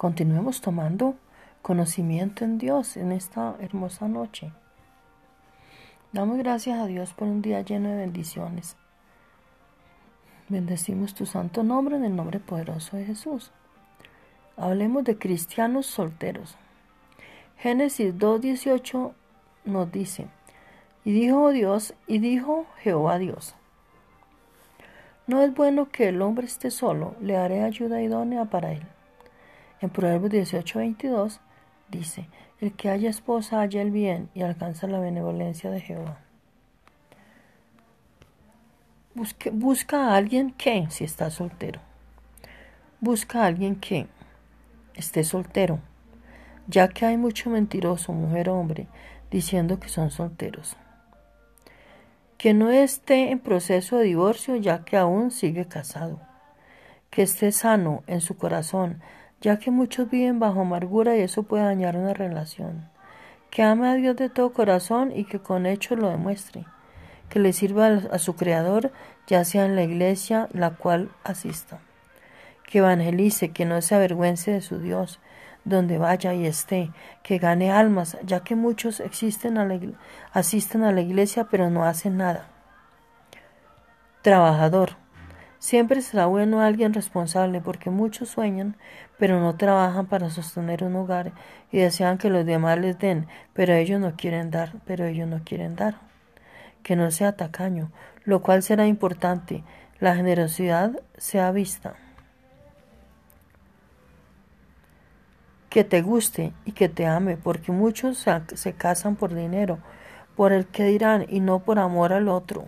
continuemos tomando conocimiento en Dios en esta hermosa noche. Damos gracias a Dios por un día lleno de bendiciones. Bendecimos tu santo nombre en el nombre poderoso de Jesús. Hablemos de cristianos solteros. Génesis 2.18 nos dice, y dijo Dios, y dijo Jehová Dios, no es bueno que el hombre esté solo, le haré ayuda idónea para él. En Proverbios 18:22 dice, el que haya esposa haya el bien y alcanza la benevolencia de Jehová. busca a alguien que, si está soltero, busca a alguien que esté soltero, ya que hay mucho mentiroso, mujer o hombre, diciendo que son solteros que no esté en proceso de divorcio ya que aún sigue casado, que esté sano en su corazón, ya que muchos viven bajo amargura y eso puede dañar una relación, que ame a Dios de todo corazón y que con hechos lo demuestre, que le sirva a su Creador, ya sea en la iglesia la cual asista, que evangelice, que no se avergüence de su Dios, donde vaya y esté, que gane almas, ya que muchos existen asisten a la iglesia pero no hacen nada. Trabajador. Siempre será bueno alguien responsable porque muchos sueñan pero no trabajan para sostener un hogar y desean que los demás les den, pero ellos no quieren dar, pero ellos no quieren dar. Que no sea tacaño, lo cual será importante, la generosidad sea vista. que te guste y que te ame, porque muchos se, casan por dinero, por el que dirán y no por amor al otro.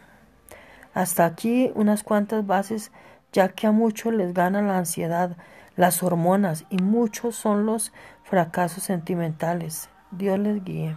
Hasta aquí unas cuantas bases, ya que a muchos les gana la ansiedad, las hormonas y muchos son los fracasos sentimentales. Dios les guíe.